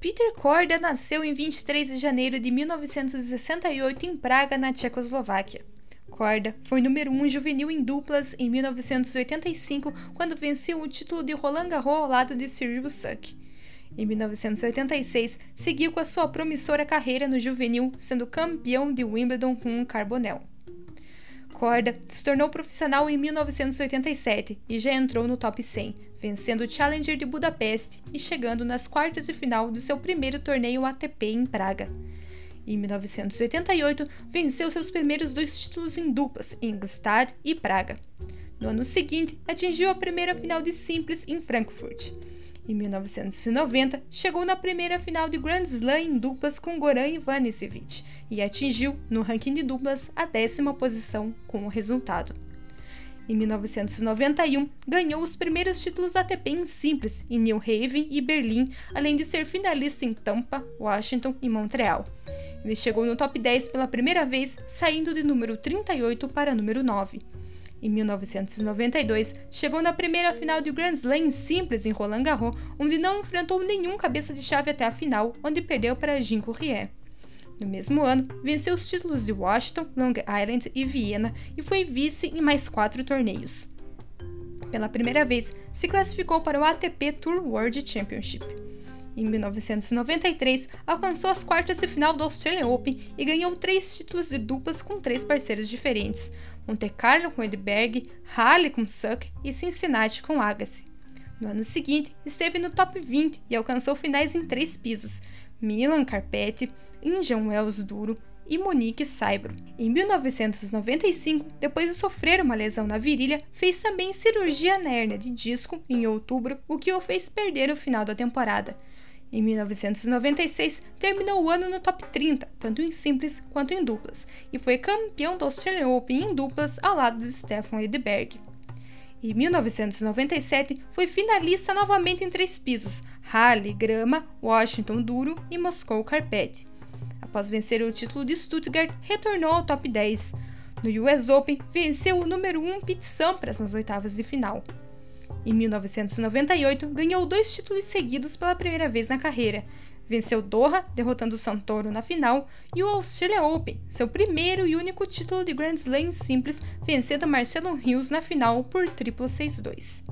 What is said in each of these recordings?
Peter Korda nasceu em 23 de janeiro de 1968 em Praga, na Tchecoslováquia. Korda foi número 1 um juvenil em duplas em 1985, quando venceu o título de Roland Garros ao lado de Cyril Suck. Em 1986, seguiu com a sua promissora carreira no juvenil, sendo campeão de Wimbledon com um Carbonel. Korda se tornou profissional em 1987 e já entrou no top 100, vencendo o Challenger de Budapeste e chegando nas quartas de final do seu primeiro torneio ATP em Praga. Em 1988, venceu seus primeiros dois títulos em duplas, em Gstaad e Praga. No ano seguinte, atingiu a primeira final de simples em Frankfurt. Em 1990, chegou na primeira final de Grand Slam em duplas com Goran Ivanisevic e atingiu, no ranking de duplas, a décima posição com o resultado. Em 1991, ganhou os primeiros títulos ATP em simples em New Haven e Berlim, além de ser finalista em Tampa, Washington e Montreal. Ele chegou no top 10 pela primeira vez, saindo de número 38 para número 9. Em 1992, chegou na primeira final de Grand Slam simples em Roland Garros, onde não enfrentou nenhum cabeça de chave até a final, onde perdeu para Jean Courrier. No mesmo ano, venceu os títulos de Washington, Long Island e Viena e foi vice em mais quatro torneios. Pela primeira vez, se classificou para o ATP Tour World Championship. Em 1993, alcançou as quartas de final do Australian Open e ganhou três títulos de duplas com três parceiros diferentes: Monte Carlo com Edberg, Halle com Suck e Cincinnati com Agassi. No ano seguinte, esteve no top 20 e alcançou finais em três pisos: Milan Carpete, Indian Wells Duro e Monique Saibro. Em 1995, depois de sofrer uma lesão na virilha, fez também cirurgia na hernia de disco em outubro, o que o fez perder o final da temporada. Em 1996, terminou o ano no top 30, tanto em simples quanto em duplas, e foi campeão do Australian Open em duplas ao lado de Stefan Edberg. Em 1997, foi finalista novamente em três pisos: Halle, Grama, Washington Duro e Moscou Carpete. Após vencer o título de Stuttgart, retornou ao top 10. No US Open, venceu o número 1 Pete Sampras nas oitavas de final. Em 1998, ganhou dois títulos seguidos pela primeira vez na carreira. Venceu Doha, derrotando Santoro na final, e o Australia Open, seu primeiro e único título de Grand Slam simples, vencendo Marcelo Rios na final por triplo 6-2.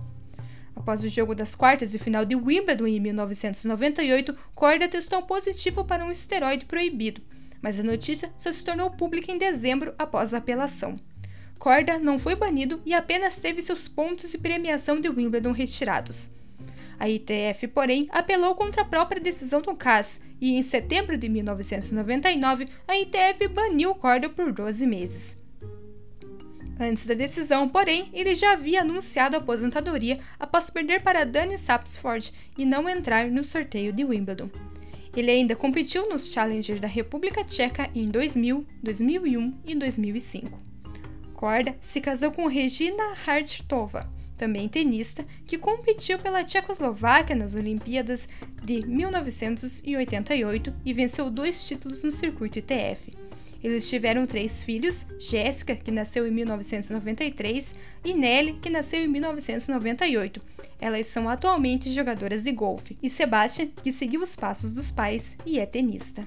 Após o jogo das quartas de final de Wimbledon em 1998, Corda testou positivo para um esteroide proibido, mas a notícia só se tornou pública em dezembro após a apelação. Corda não foi banido e apenas teve seus pontos de premiação de Wimbledon retirados. A ITF, porém, apelou contra a própria decisão do CAS e, em setembro de 1999, a ITF baniu Corda por 12 meses. Antes da decisão, porém, ele já havia anunciado a aposentadoria após perder para Danny Sapsford e não entrar no sorteio de Wimbledon. Ele ainda competiu nos Challengers da República Tcheca em 2000, 2001 e 2005. Korda se casou com Regina Hartova, também tenista, que competiu pela Tchecoslováquia nas Olimpíadas de 1988 e venceu dois títulos no circuito ITF. Eles tiveram três filhos: Jéssica, que nasceu em 1993, e Nelly, que nasceu em 1998. Elas são atualmente jogadoras de golfe, e Sebastian, que seguiu os passos dos pais e é tenista.